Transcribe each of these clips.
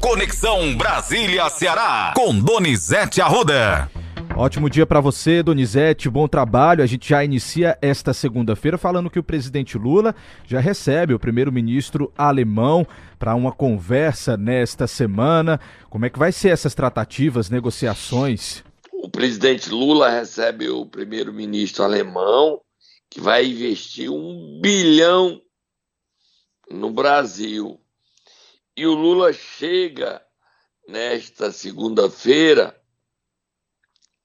Conexão Brasília-Ceará, com Donizete Arruda. Ótimo dia para você, Donizete. Bom trabalho. A gente já inicia esta segunda-feira falando que o presidente Lula já recebe o primeiro-ministro alemão para uma conversa nesta semana. Como é que vai ser essas tratativas, negociações? O presidente Lula recebe o primeiro-ministro alemão, que vai investir um bilhão no Brasil. E o Lula chega nesta segunda-feira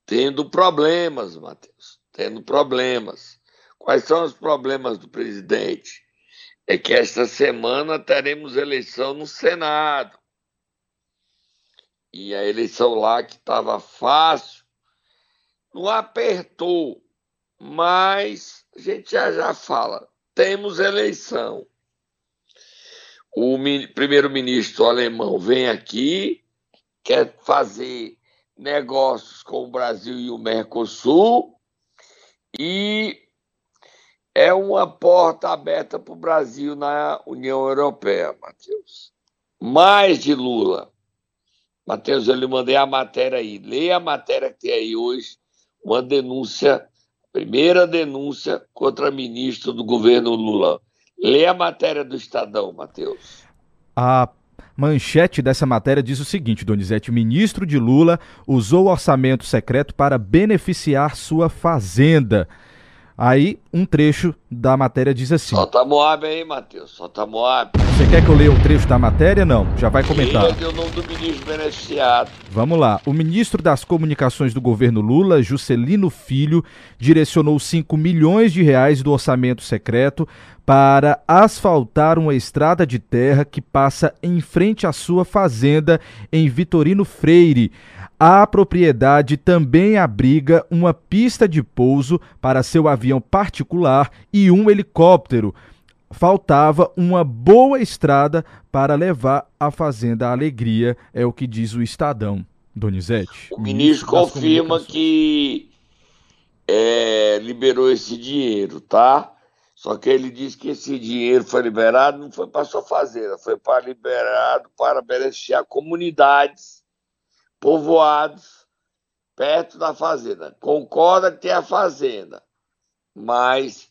tendo problemas, Matheus, tendo problemas. Quais são os problemas do presidente? É que esta semana teremos eleição no Senado. E a eleição lá que estava fácil, não apertou, mas a gente já já fala, temos eleição. O primeiro-ministro alemão vem aqui, quer fazer negócios com o Brasil e o Mercosul e é uma porta aberta para o Brasil na União Europeia, Matheus. Mais de Lula. Matheus, eu lhe mandei a matéria aí. Leia a matéria que tem aí hoje, uma denúncia, primeira denúncia contra ministro do governo Lula. Leia a matéria do Estadão, Matheus. A manchete dessa matéria diz o seguinte, Donizete: ministro de Lula usou orçamento secreto para beneficiar sua fazenda. Aí, um trecho da matéria diz assim. Solta Moab aí, Matheus. Solta Moab. Você quer que eu leia um trecho da matéria? Não. Já vai comentar. Leia o nome do ministro beneficiado. Vamos lá. O ministro das Comunicações do governo Lula, Juscelino Filho, direcionou 5 milhões de reais do orçamento secreto para asfaltar uma estrada de terra que passa em frente à sua fazenda em Vitorino Freire. A propriedade também abriga uma pista de pouso para seu avião particular e um helicóptero. Faltava uma boa estrada para levar a Fazenda Alegria, é o que diz o Estadão. Donizete. O ministro confirma que é, liberou esse dinheiro, tá? Só que ele disse que esse dinheiro foi liberado, não foi para sua fazenda, foi para liberado para beneficiar comunidades, povoados perto da fazenda. Concorda que tem a fazenda, mas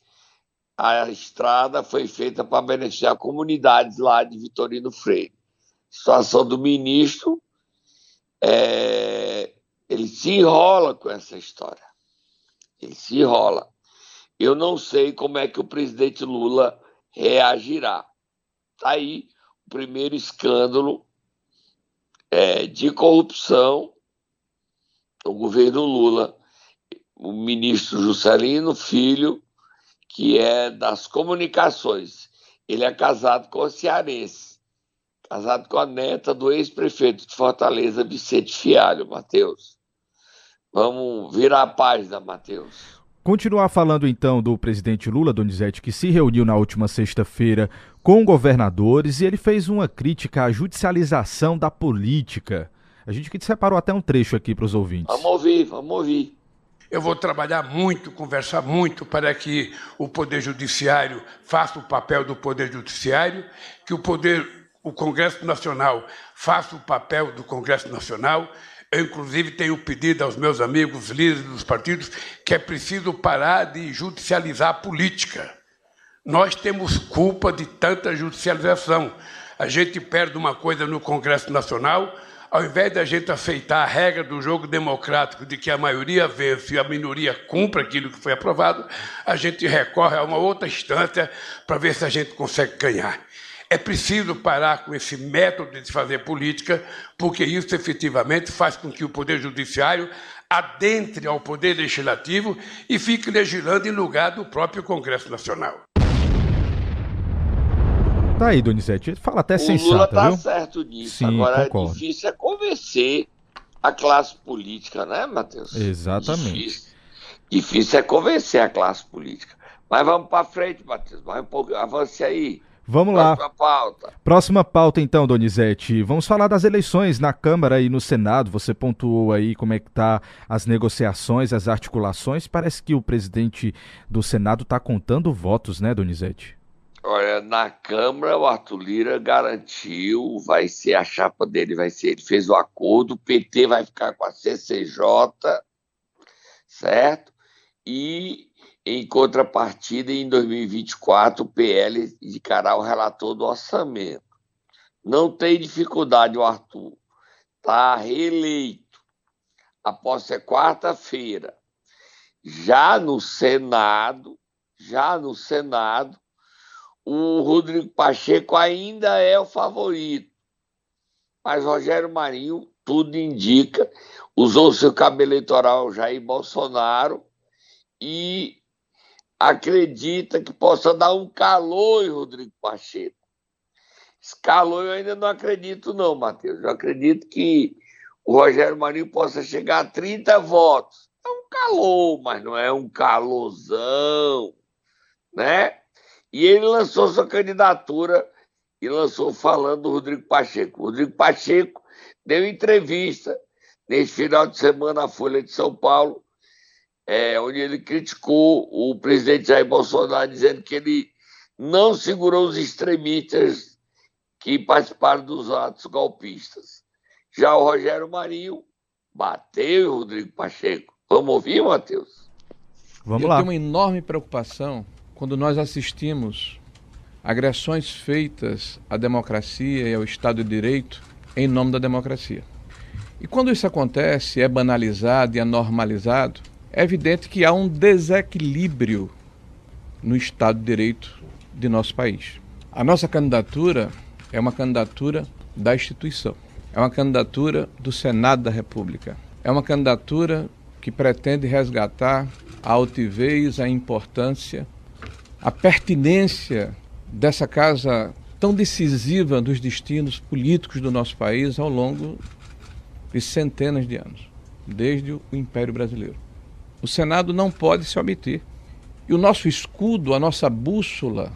a estrada foi feita para beneficiar comunidades lá de Vitorino Freire. Situação do ministro, é, ele se enrola com essa história. Ele se enrola. Eu não sei como é que o presidente Lula reagirá. Está aí o primeiro escândalo é, de corrupção do governo Lula. O ministro Juscelino Filho, que é das comunicações, ele é casado com a cearense, casado com a neta do ex-prefeito de Fortaleza, Vicente Fialho, Matheus. Vamos virar a página, Matheus. Continuar falando então do presidente Lula Donizete, que se reuniu na última sexta-feira com governadores e ele fez uma crítica à judicialização da política. A gente que separou até um trecho aqui para os ouvintes. Vamos ouvir, vamos ouvir. Eu vou trabalhar muito, conversar muito para que o Poder Judiciário faça o papel do Poder Judiciário, que o Poder, o Congresso Nacional faça o papel do Congresso Nacional eu, inclusive, tenho pedido aos meus amigos líderes dos partidos que é preciso parar de judicializar a política. Nós temos culpa de tanta judicialização. A gente perde uma coisa no Congresso Nacional, ao invés de a gente aceitar a regra do jogo democrático de que a maioria vence e a minoria cumpre aquilo que foi aprovado, a gente recorre a uma outra instância para ver se a gente consegue ganhar. É preciso parar com esse método de fazer política, porque isso efetivamente faz com que o Poder Judiciário adentre ao Poder Legislativo e fique legislando em lugar do próprio Congresso Nacional. Tá aí, Donizete. Fala até sensata, O Lula tá viu? certo nisso. Sim, Agora, concordo. é difícil é convencer a classe política, né, Matheus? Exatamente. Difícil, difícil é convencer a classe política. Mas vamos para frente, Matheus. Vai um pouco, avance aí. Vamos lá. Próxima pauta. Próxima pauta, então, Donizete. Vamos falar das eleições na Câmara e no Senado. Você pontuou aí como é que tá as negociações, as articulações. Parece que o presidente do Senado está contando votos, né, Donizete? Olha, na Câmara o Arthur Lira garantiu, vai ser a chapa dele, vai ser, ele fez o acordo, o PT vai ficar com a CCJ, certo? E em contrapartida, em 2024, o PL indicará o relator do orçamento. Não tem dificuldade o Arthur. Está reeleito. Após ser quarta-feira. Já no Senado, já no Senado, o Rodrigo Pacheco ainda é o favorito. Mas Rogério Marinho, tudo indica, usou seu cabelo eleitoral Jair Bolsonaro e acredita que possa dar um calor em Rodrigo Pacheco. Esse calor eu ainda não acredito, não, Matheus. Eu acredito que o Rogério Marinho possa chegar a 30 votos. É um calor, mas não é um calorzão, né? E ele lançou sua candidatura e lançou falando do Rodrigo Pacheco. O Rodrigo Pacheco deu entrevista nesse final de semana na Folha de São Paulo, é, onde ele criticou o presidente Jair Bolsonaro, dizendo que ele não segurou os extremistas que participaram dos atos golpistas. Já o Rogério Marinho bateu o Rodrigo Pacheco. Vamos ouvir, Matheus? Vamos Eu lá. Eu tenho uma enorme preocupação quando nós assistimos agressões feitas à democracia e ao Estado de Direito em nome da democracia. E quando isso acontece, é banalizado e é normalizado, é evidente que há um desequilíbrio no Estado de Direito de nosso país. A nossa candidatura é uma candidatura da instituição, é uma candidatura do Senado da República, é uma candidatura que pretende resgatar a altivez, a importância a pertinência dessa casa tão decisiva dos destinos políticos do nosso país ao longo de centenas de anos, desde o Império Brasileiro. O Senado não pode se omitir. E o nosso escudo, a nossa bússola,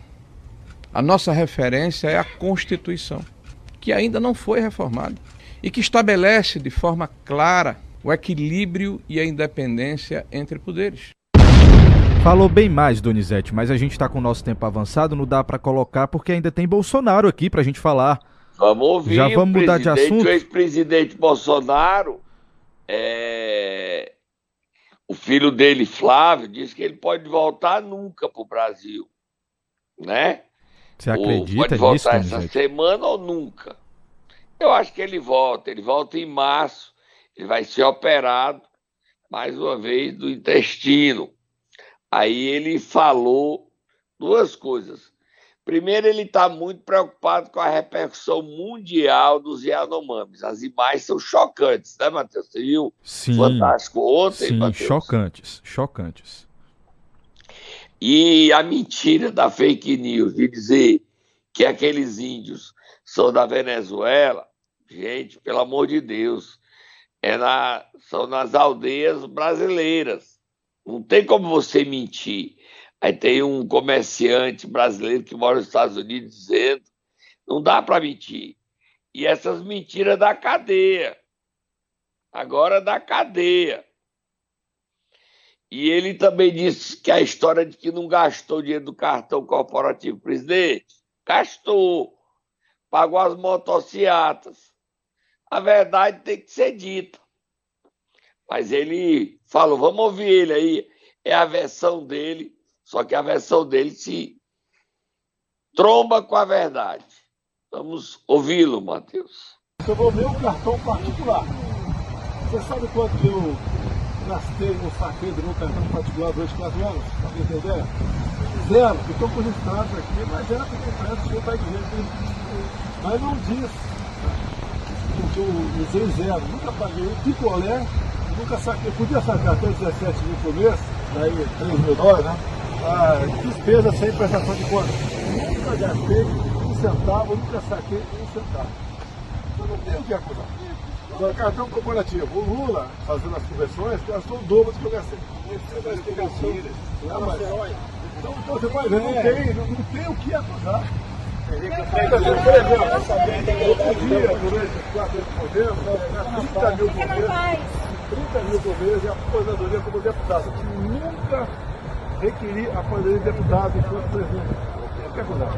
a nossa referência é a Constituição, que ainda não foi reformada e que estabelece de forma clara o equilíbrio e a independência entre poderes. Falou bem mais, Donizete, mas a gente está com o nosso tempo avançado, não dá para colocar porque ainda tem Bolsonaro aqui para a gente falar. Vamos ouvir. Já vamos mudar de assunto. O ex-presidente Bolsonaro, é... o filho dele, Flávio, disse que ele pode voltar nunca para o Brasil, né? Você acredita ou pode voltar essa semana ou nunca. Eu acho que ele volta. Ele volta em março. Ele vai ser operado mais uma vez do intestino. Aí ele falou duas coisas. Primeiro, ele está muito preocupado com a repercussão mundial dos Yanomamis. As imagens são chocantes, né, Matheus? Você viu? Sim. Fantástico ontem, Sim, Matheus? chocantes, chocantes. E a mentira da fake news de dizer que aqueles índios são da Venezuela, gente, pelo amor de Deus, é na, são nas aldeias brasileiras. Não tem como você mentir. Aí tem um comerciante brasileiro que mora nos Estados Unidos dizendo: não dá para mentir. E essas mentiras da cadeia. Agora da cadeia. E ele também disse que a história de que não gastou dinheiro do cartão corporativo presidente, gastou, pagou as motocicletas. A verdade tem que ser dita. Mas ele falou, vamos ouvir ele aí. É a versão dele, só que a versão dele se tromba com a verdade. Vamos ouvi-lo, Matheus. Eu vou meu cartão particular. Você sabe quanto eu gastei no saqueio do meu cartão particular durante quatro anos? Para entender? Zero. Estou com registrados aqui, mas era porque parece que o senhor está dizendo. Mas não diz. Porque eu usei zero. Nunca paguei picolé nunca saquei, podia sacar até 17 mil por mês, daí 3 mil dólares, né? Ah, despesa sem prestação de conta. Nunca gastei um centavo, nunca saquei um centavo. Eu não tenho o que acusar. Agora, cartão corporativo, o Lula, fazendo as conversões, gastou o dobro do que eu gastei. Então, então você vai ver, não tem, não, não tem o que acusar. Por exemplo, outro dia, durante os quatro anos de governo, 30 mil por mês. 30 mil por mês e a aposentadoria como deputado. Nunca requeri a de deputado enquanto presidente. que acusar.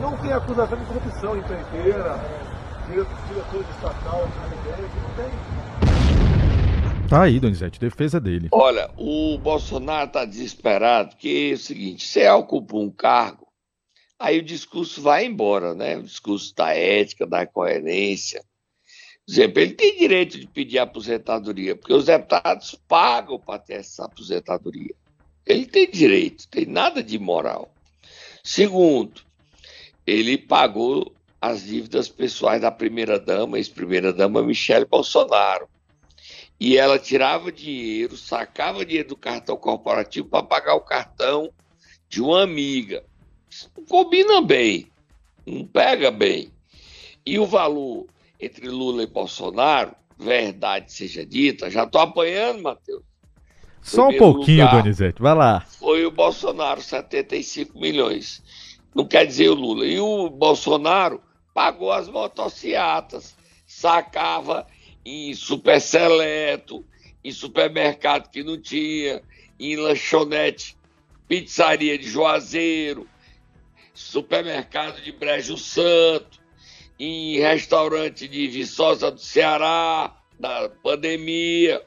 Não tem acusação de corrupção empreiteira, diretor de estatal, não tem. Tá aí, Donizete, defesa dele. Olha, o Bolsonaro tá desesperado porque é o seguinte, você ocupa um cargo, aí o discurso vai embora, né? O discurso da ética, da coerência. Por exemplo, ele tem direito de pedir aposentadoria, porque os deputados pagam para ter essa aposentadoria. Ele tem direito, tem nada de moral. Segundo, ele pagou as dívidas pessoais da primeira-dama, ex-primeira-dama Michele Bolsonaro. E ela tirava dinheiro, sacava dinheiro do cartão corporativo para pagar o cartão de uma amiga. Isso não combina bem, não pega bem. E o valor entre Lula e Bolsonaro, verdade seja dita, já estou apanhando, Matheus. Só um pouquinho, lugar, Donizete, vai lá. Foi o Bolsonaro, 75 milhões. Não quer dizer o Lula. E o Bolsonaro pagou as motocicletas, sacava em super seleto, em supermercado que não tinha, em lanchonete, pizzaria de Juazeiro, supermercado de Brejo Santo, em restaurante de Viçosa do Ceará, na pandemia.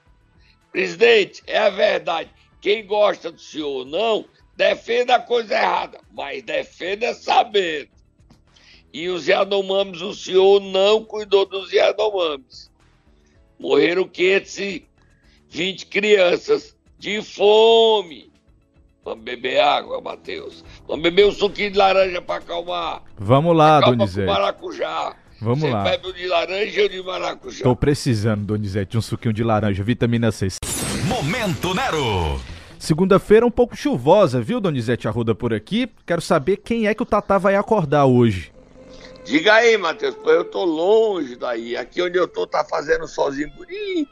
Presidente, é a verdade. Quem gosta do senhor ou não, defenda a coisa errada, mas defenda sabendo. E os Yanomamis, o senhor não cuidou dos Yanomamis. Morreram 520 crianças de fome. Vamos beber água, Matheus. Vamos beber um suquinho de laranja para acalmar. Vamos lá, Donizete. maracujá. Vamos Você lá. bebe o de laranja ou de maracujá? Tô precisando, Donizete, de um suquinho de laranja, vitamina C. Momento Nero. Segunda-feira um pouco chuvosa, viu, Donizete Arruda por aqui? Quero saber quem é que o Tatá vai acordar hoje. Diga aí, Matheus, pois eu tô longe daí. Aqui onde eu tô tá fazendo solzinho bonito.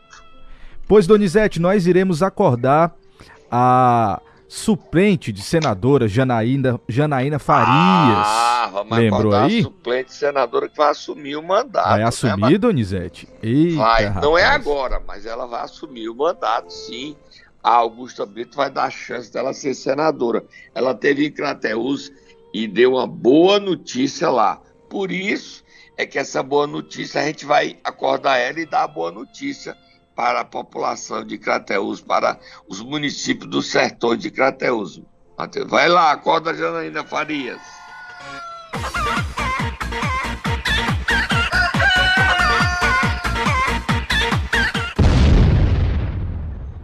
Pois, Donizete, nós iremos acordar a suplente de senadora Janaína, Janaína Farias. Ah, vamos Lembrou aí? suplente senadora que vai assumir o mandato. Vai né, assumir, Matheus? Donizete? Eita, Vai, não é rapaz. agora, mas ela vai assumir o mandato, sim. A Augusta Brito vai dar a chance dela ser senadora. Ela teve em Crateús e deu uma boa notícia lá. Por isso é que essa boa notícia a gente vai acordar ela e dar a boa notícia para a população de Crateús, para os municípios dos sertões de Crateús. Matheus, Vai lá, acorda Janaína Farias.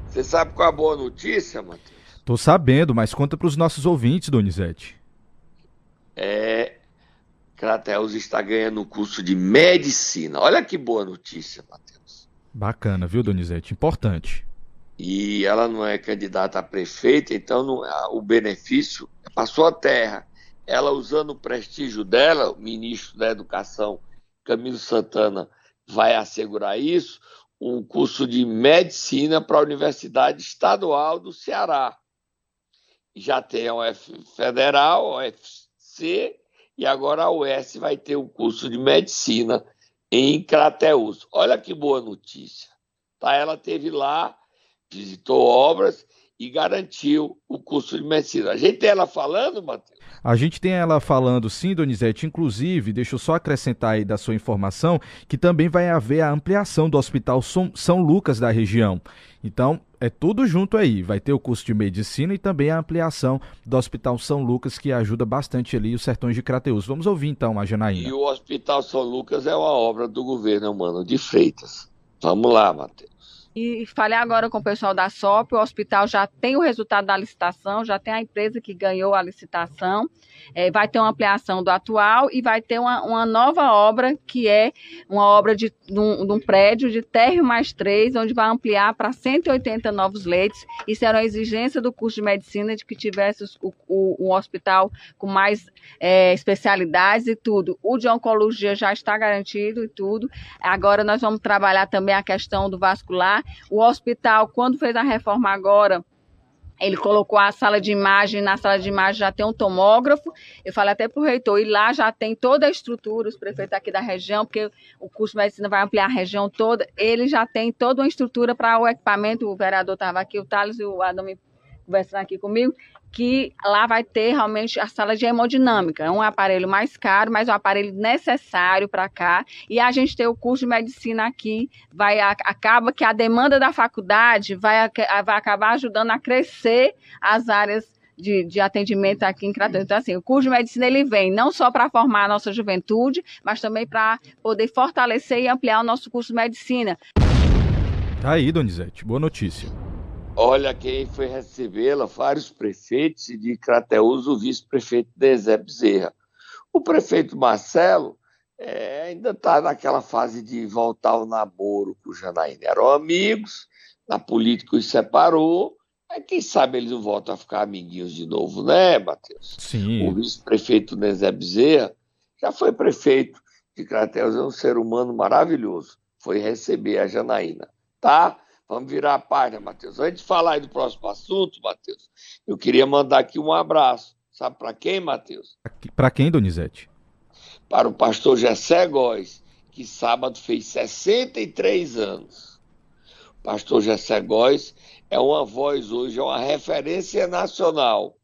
Você sabe qual é a boa notícia, Matheus? Tô sabendo, mas conta pros nossos ouvintes, Donizete. É. Crateus está ganhando o curso de medicina. Olha que boa notícia, Matheus. Bacana, viu, Donizete? Importante. E ela não é candidata a prefeita, então não- a- o benefício é para sua terra. Ela usando o prestígio dela, o ministro da Educação, Camilo Santana, vai assegurar isso, um curso de medicina para a Universidade Estadual do Ceará. Já tem a UF Federal, a UFC, e agora a UES vai ter o curso de medicina em Crateús. Olha que boa notícia. Tá? Ela teve lá, visitou obras e garantiu o curso de medicina. A gente tem ela falando, Matheus? A gente tem ela falando sim, Donizete, inclusive, deixa eu só acrescentar aí da sua informação, que também vai haver a ampliação do Hospital São Lucas da região. Então, é tudo junto aí. Vai ter o curso de medicina e também a ampliação do Hospital São Lucas, que ajuda bastante ali os sertões de Crateus. Vamos ouvir então a E Janaína. o Hospital São Lucas é uma obra do governo Mano de Freitas. Vamos lá, Matheus. E falei agora com o pessoal da SOP, o hospital já tem o resultado da licitação, já tem a empresa que ganhou a licitação, eh, vai ter uma ampliação do atual e vai ter uma, uma nova obra, que é uma obra de, de, um, de um prédio de térreo mais três, onde vai ampliar para 180 novos leitos. Isso era uma exigência do curso de medicina, de que tivesse o, o- um hospital com mais eh, especialidades e tudo. O de oncologia já está garantido e tudo. Agora nós vamos trabalhar também a questão do vascular. O hospital, quando fez a reforma agora, ele colocou a sala de imagem, na sala de imagem já tem um tomógrafo. Eu falei até para o reitor, e lá já tem toda a estrutura, os prefeitos aqui da região, porque o curso de medicina vai ampliar a região toda. Ele já tem toda uma estrutura para o equipamento. O vereador estava aqui, o Thales e o Adam me conversando aqui comigo, que lá vai ter realmente a sala de hemodinâmica. É um aparelho mais caro, mas é um aparelho necessário para cá. E a gente tem o curso de medicina aqui, vai acaba que a demanda da faculdade vai, vai acabar ajudando a crescer as áreas de, de, atendimento aqui em Crateus. Então, assim, o curso de medicina ele vem não só para formar a nossa juventude, mas também para poder fortalecer e ampliar o nosso curso de medicina. Tá aí, Donizete, boa notícia. Olha quem foi recebê-la, vários prefeitos e de Crateus, o vice-prefeito Dezé Bezerra. O prefeito Marcelo é, ainda está naquela fase de voltar ao namoro com o Janaína. Eram amigos, na política os separou, mas quem sabe eles não voltam a ficar amiguinhos de novo, né, Matheus? Sim. O vice-prefeito Dezé Bezerra já foi prefeito de Crateus, é um ser humano maravilhoso. Foi receber a Janaína, tá? Vamos virar a página, Matheus. Antes de falar do próximo assunto, Matheus, eu queria mandar aqui um abraço. Sabe para quem, Matheus? Para quem, Donizete? Para o pastor Gessé Góes, que sábado fez 63 anos. O pastor Gessé Góes é uma voz hoje, é uma referência nacional.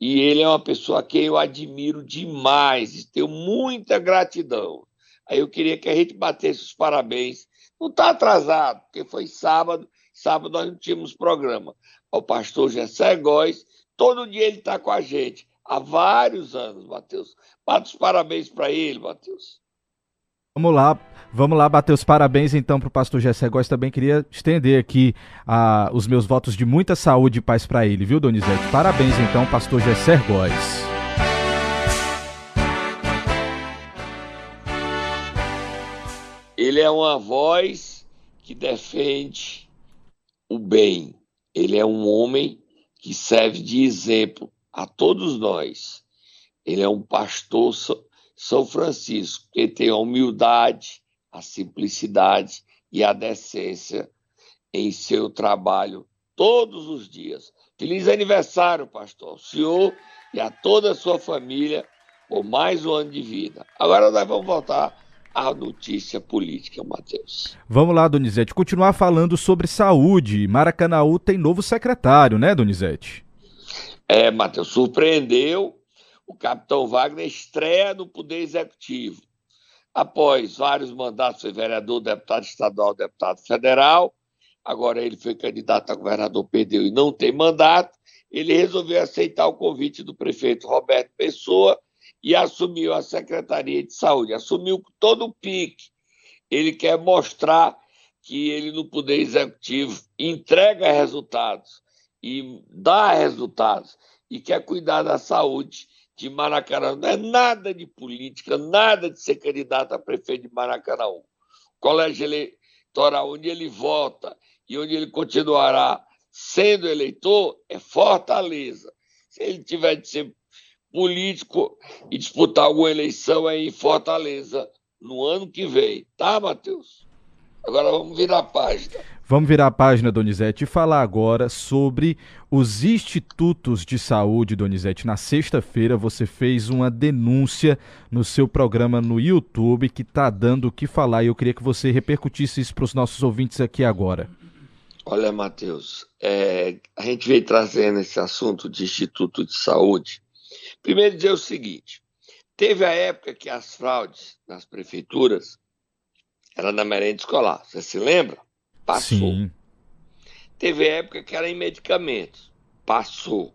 E ele é uma pessoa a quem eu admiro demais, tenho muita gratidão. Aí eu queria que a gente batesse os parabéns não está atrasado, porque foi sábado, sábado nós não tínhamos programa. O pastor Gessé Góes, todo dia ele está com a gente, há vários anos, Matheus. Bata os parabéns para ele, Matheus. Vamos lá, vamos lá bater os parabéns então para o pastor Gessé Góes. Também queria estender aqui uh, os meus votos de muita saúde e paz para ele, viu, Donizete? Parabéns então, pastor Gessé Góes. Ele é uma voz que defende o bem. Ele é um homem que serve de exemplo a todos nós. Ele é um pastor São Francisco, que tem a humildade, a simplicidade e a decência em seu trabalho todos os dias. Feliz aniversário, pastor, ao senhor e a toda a sua família por mais um ano de vida. Agora nós vamos voltar a notícia política, Matheus. Vamos lá, Donizete, continuar falando sobre saúde. Maracanãú tem novo secretário, né, Donizete? É, Matheus, surpreendeu. O capitão Wagner estreia no Poder Executivo. Após vários mandatos, foi vereador, deputado estadual, deputado federal. Agora ele foi candidato a governador, perdeu e não tem mandato. Ele resolveu aceitar o convite do prefeito Roberto Pessoa e assumiu a Secretaria de Saúde, assumiu todo o pique. Ele quer mostrar que ele, no Poder Executivo, entrega resultados e dá resultados e quer cuidar da saúde de Maracanã. Não é nada de política, nada de ser candidato a prefeito de Maracanã. O colégio eleitoral onde ele vota e onde ele continuará sendo eleitor é Fortaleza. Se ele tiver de ser político e disputar alguma eleição aí em Fortaleza no ano que vem, tá, Matheus? Agora vamos virar a página. Vamos virar a página, Donizete, e falar agora sobre os institutos de saúde, Donizete. Na sexta-feira você fez uma denúncia no seu programa no YouTube que está dando o que falar e eu queria que você repercutisse isso para os nossos ouvintes aqui agora. Olha, Matheus, é, a gente veio trazendo esse assunto de instituto de saúde Primeiro dizer o seguinte: teve a época que as fraudes nas prefeituras eram na merenda escolar. Você se lembra? Passou. Sim. Teve época que era em medicamentos. Passou.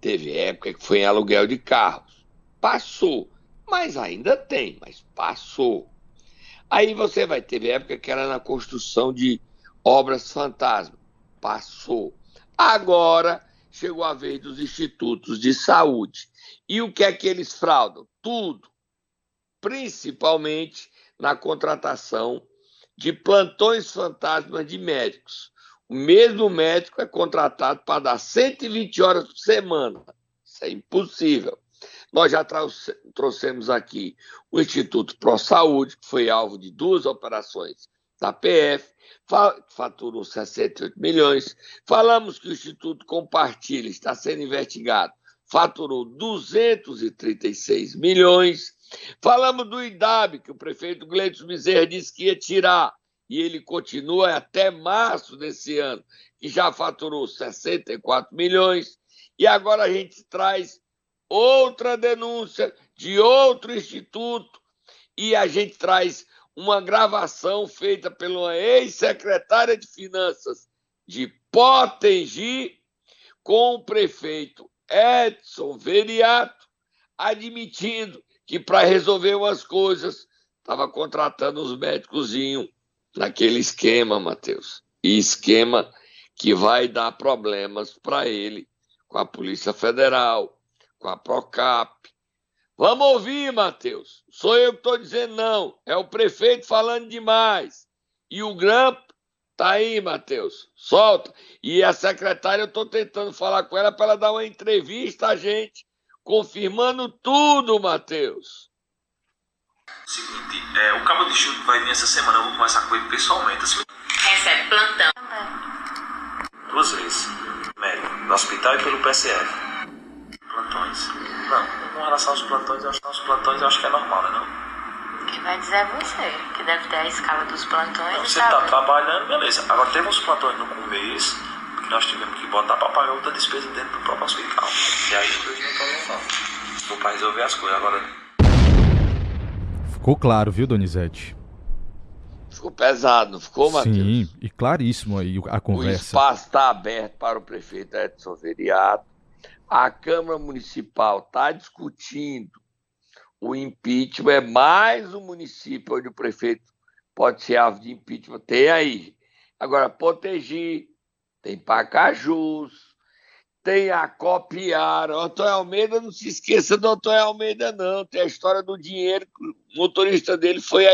Teve época que foi em aluguel de carros. Passou. Mas ainda tem, mas passou. Aí você vai ter época que era na construção de obras fantasma. Passou. Agora chegou a vez dos institutos de saúde. E o que é que eles fraudam? Tudo. Principalmente na contratação de plantões fantasmas de médicos. O mesmo médico é contratado para dar 120 horas por semana. Isso é impossível. Nós já trouxemos aqui o Instituto Pro Saúde, que foi alvo de duas operações da PF, faturou 68 milhões. Falamos que o Instituto Compartilha está sendo investigado, faturou 236 milhões. Falamos do IDAB, que o prefeito Gleitos Bezerra disse que ia tirar, e ele continua até março desse ano, que já faturou 64 milhões, e agora a gente traz outra denúncia de outro instituto e a gente traz uma gravação feita pela ex-secretária de Finanças de Potengi com o prefeito Edson Veriato admitindo que para resolver umas coisas estava contratando os médicos naquele esquema, Matheus. Esquema que vai dar problemas para ele com a Polícia Federal, com a Procap. Vamos ouvir, Matheus. Sou eu que estou dizendo não. É o prefeito falando demais. E o grampo tá aí, Matheus. Solta. E a secretária, eu estou tentando falar com ela para ela dar uma entrevista a gente, confirmando tudo, Matheus. Seguinte, é, o cabo de chute vai vir essa semana, eu vou conversar com ele pessoalmente. Assim. Recebe plantão. Duas vezes. Médico, no hospital e pelo PSF. Plantões. Não, com relação aos plantões, eu acho que os plantões eu acho que é normal, né não? Quem vai dizer é você, que deve ter a escala dos plantões. Não, você está trabalhando, beleza. Agora teve uns plantões no começo que nós tivemos que botar para pagar outra despesa dentro do próprio hospital. E aí eu não estou não. Vou para resolver as coisas agora. Ficou claro, viu, Donizete? Ficou pesado, não ficou, Matheus? Sim, e claríssimo aí a conversa. O espaço está aberto para o prefeito Edson Veriato. A Câmara Municipal está discutindo o impeachment. É mais um município onde o prefeito pode ser alvo de impeachment. Tem aí. Agora, proteger, tem Pacajus, tem a copiar. O Antônio Almeida, não se esqueça do Antônio Almeida, não. Tem a história do dinheiro. O motorista dele foi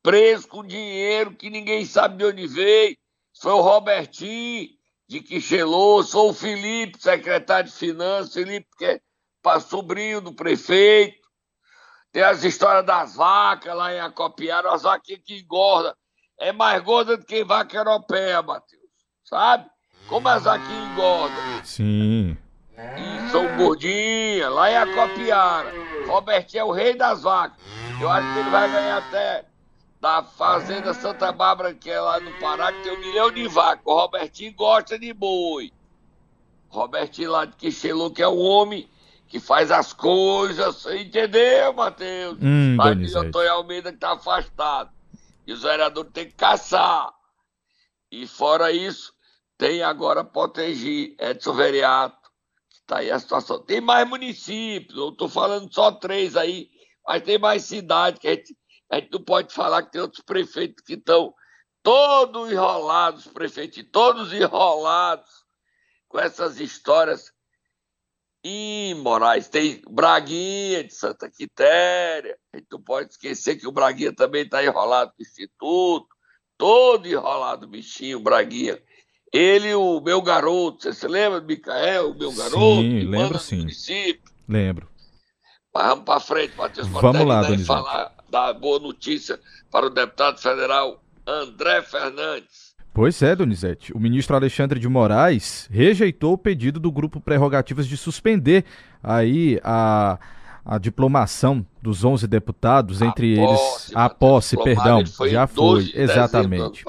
preso com dinheiro que ninguém sabe de onde veio. Foi o Robertinho de Quixelô, sou o Felipe, secretário de Finanças, Felipe, que é sobrinho do prefeito. Tem as histórias das vacas lá em Acopiara, as vacas que engordam. É mais gorda do que vaca europeia, Matheus. Sabe? Como as aqui engordam. Sim. E são gordinhas, lá em Acopiara. Robertinho é o rei das vacas. Eu acho que ele vai ganhar até da Fazenda Santa Bárbara, que é lá no Pará, que tem um milhão de vacas. O Robertinho gosta de boi. Robertinho lá de Quixelô, que é o homem que faz as coisas, entendeu, Matheus? Hum, Lá de Antônio Almeida que tá afastado. E os vereadores têm que caçar. E fora isso, tem agora Potegi, Edson Veriato, que está aí a situação. Tem mais municípios, eu estou falando só três aí, mas tem mais cidades que a gente, a gente não pode falar que tem outros prefeitos que estão todos enrolados, prefeitos, todos enrolados com essas histórias imorais. Tem Braguinha de Santa Quitéria, a gente não pode esquecer que o Braguinha também está enrolado com o Instituto, todo enrolado, bichinho, Braguinha. Ele, o meu garoto, você se lembra do Micael, o meu garoto? Sim, lembro sim. Município. Lembro. Mas vamos para frente, Matheus. Vamos lá, Donizete. falar da boa notícia para o deputado federal André Fernandes. Pois é, Donizete. O ministro Alexandre de Moraes rejeitou o pedido do grupo Prerrogativas de suspender aí a a diplomação dos 11 deputados, a entre posse, eles a posse, perdão, foi já foi, exatamente.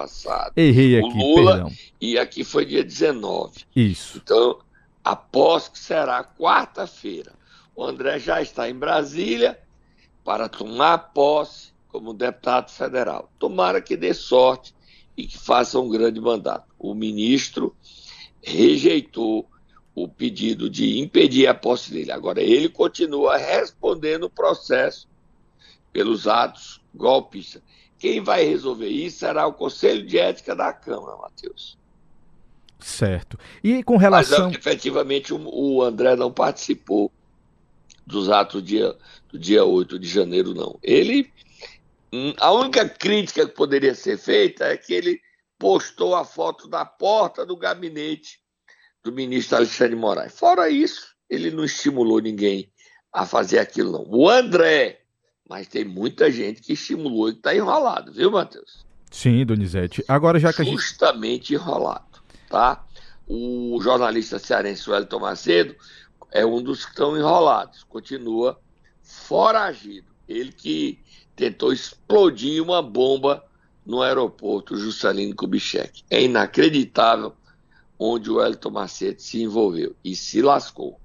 Errei aqui, Lula, perdão. E aqui foi dia 19. Isso. Então, a posse que será quarta-feira. O André já está em Brasília para tomar posse como deputado federal. Tomara que dê sorte e que faça um grande mandato. O ministro rejeitou o pedido de impedir a posse dele. Agora, ele continua respondendo o processo pelos atos golpistas. Quem vai resolver isso será o Conselho de Ética da Câmara, Matheus. Certo. E com relação. Mas, efetivamente, o, André não participou dos atos do dia, do dia 8 de janeiro, não. Ele. Hum, a única crítica que poderia ser feita é que ele postou a foto da porta do gabinete do ministro Alexandre Moraes. Fora isso, ele não estimulou ninguém a fazer aquilo, não. O André, mas tem muita gente que estimulou e está enrolado, viu, Matheus? Sim, Donizete. Agora já que Justamente a gente... Justamente enrolado, tá? O jornalista cearense Wellington Macedo é um dos que estão enrolados, continua foragido. Ele que tentou explodir uma bomba no aeroporto Juscelino Kubitschek. É inacreditável onde o Elton Macedo se envolveu e se lascou.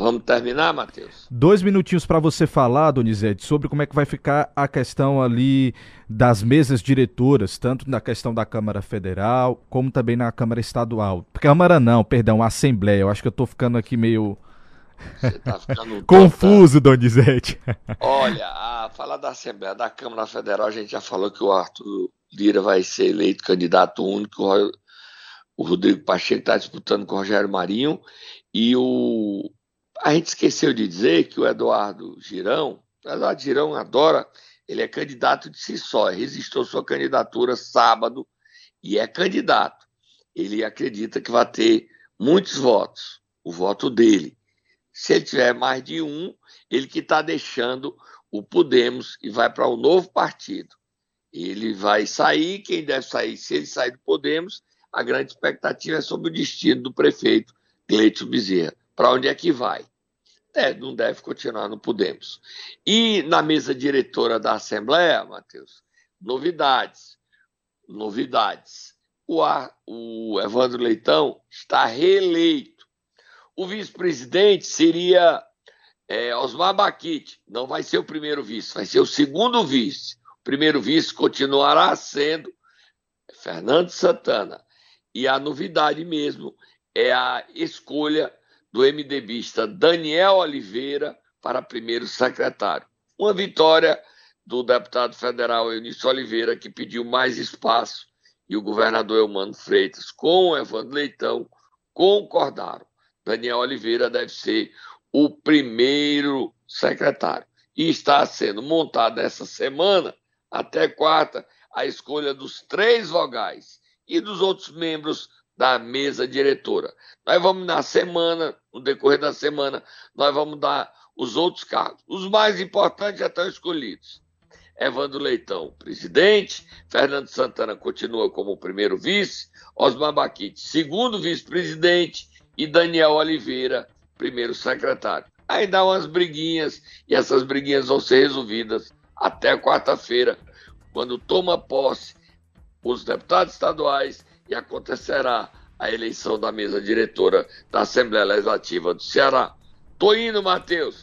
Vamos terminar, Matheus? Dois minutinhos para você falar, Donizete, sobre como é que vai ficar a questão ali das mesas diretoras, tanto na questão da Câmara Federal, como também na Câmara Estadual. Câmara não, perdão, Assembleia. Eu acho que eu estou ficando aqui meio. Você tá ficando confuso, Donizete. Olha, a falar da Assembleia, da Câmara Federal, a gente já falou que o Arthur Lira vai ser eleito candidato único, o Rodrigo Pacheco está disputando com o Rogério Marinho, e o a gente esqueceu de dizer que o Eduardo Girão, o Eduardo Girão adora, ele é candidato de si só, resistiu sua candidatura sábado e é candidato. Ele acredita que vai ter muitos votos, o voto dele. Se ele tiver mais de um, ele que está deixando o Podemos e vai para um novo partido. Ele vai sair, quem deve sair, se ele sair do Podemos, a grande expectativa é sobre o destino do prefeito Cleiton Bezerra. Para onde é que vai? É, não deve continuar, não podemos. E na mesa diretora da Assembleia, Matheus, novidades. Novidades. O, o Evandro Leitão está reeleito. O vice-presidente seria é, Osmar Baquite. Não vai ser o primeiro vice, vai ser o segundo vice. O primeiro vice continuará sendo Fernando Santana. E a novidade mesmo é a escolha do MDBista Daniel Oliveira para primeiro secretário. Uma vitória do deputado federal Eunício Oliveira, que pediu mais espaço, e o governador Eumano Freitas, com o Evandro Leitão, concordaram. Daniel Oliveira deve ser o primeiro secretário. E está sendo montada essa semana, até quarta, a escolha dos três vogais e dos outros membros da mesa diretora. Nós vamos na semana, no decorrer da semana, nós vamos dar os outros cargos. Os mais importantes já estão escolhidos. Evandro Leitão, presidente, Fernando Santana continua como primeiro vice, Osmar Baquite, segundo vice-presidente e Daniel Oliveira, primeiro secretário. Aí dá umas briguinhas e essas briguinhas vão ser resolvidas até quarta-feira, quando toma posse os deputados estaduais e acontecerá a eleição da mesa diretora da Assembleia Legislativa do Ceará. Tô indo, Matheus.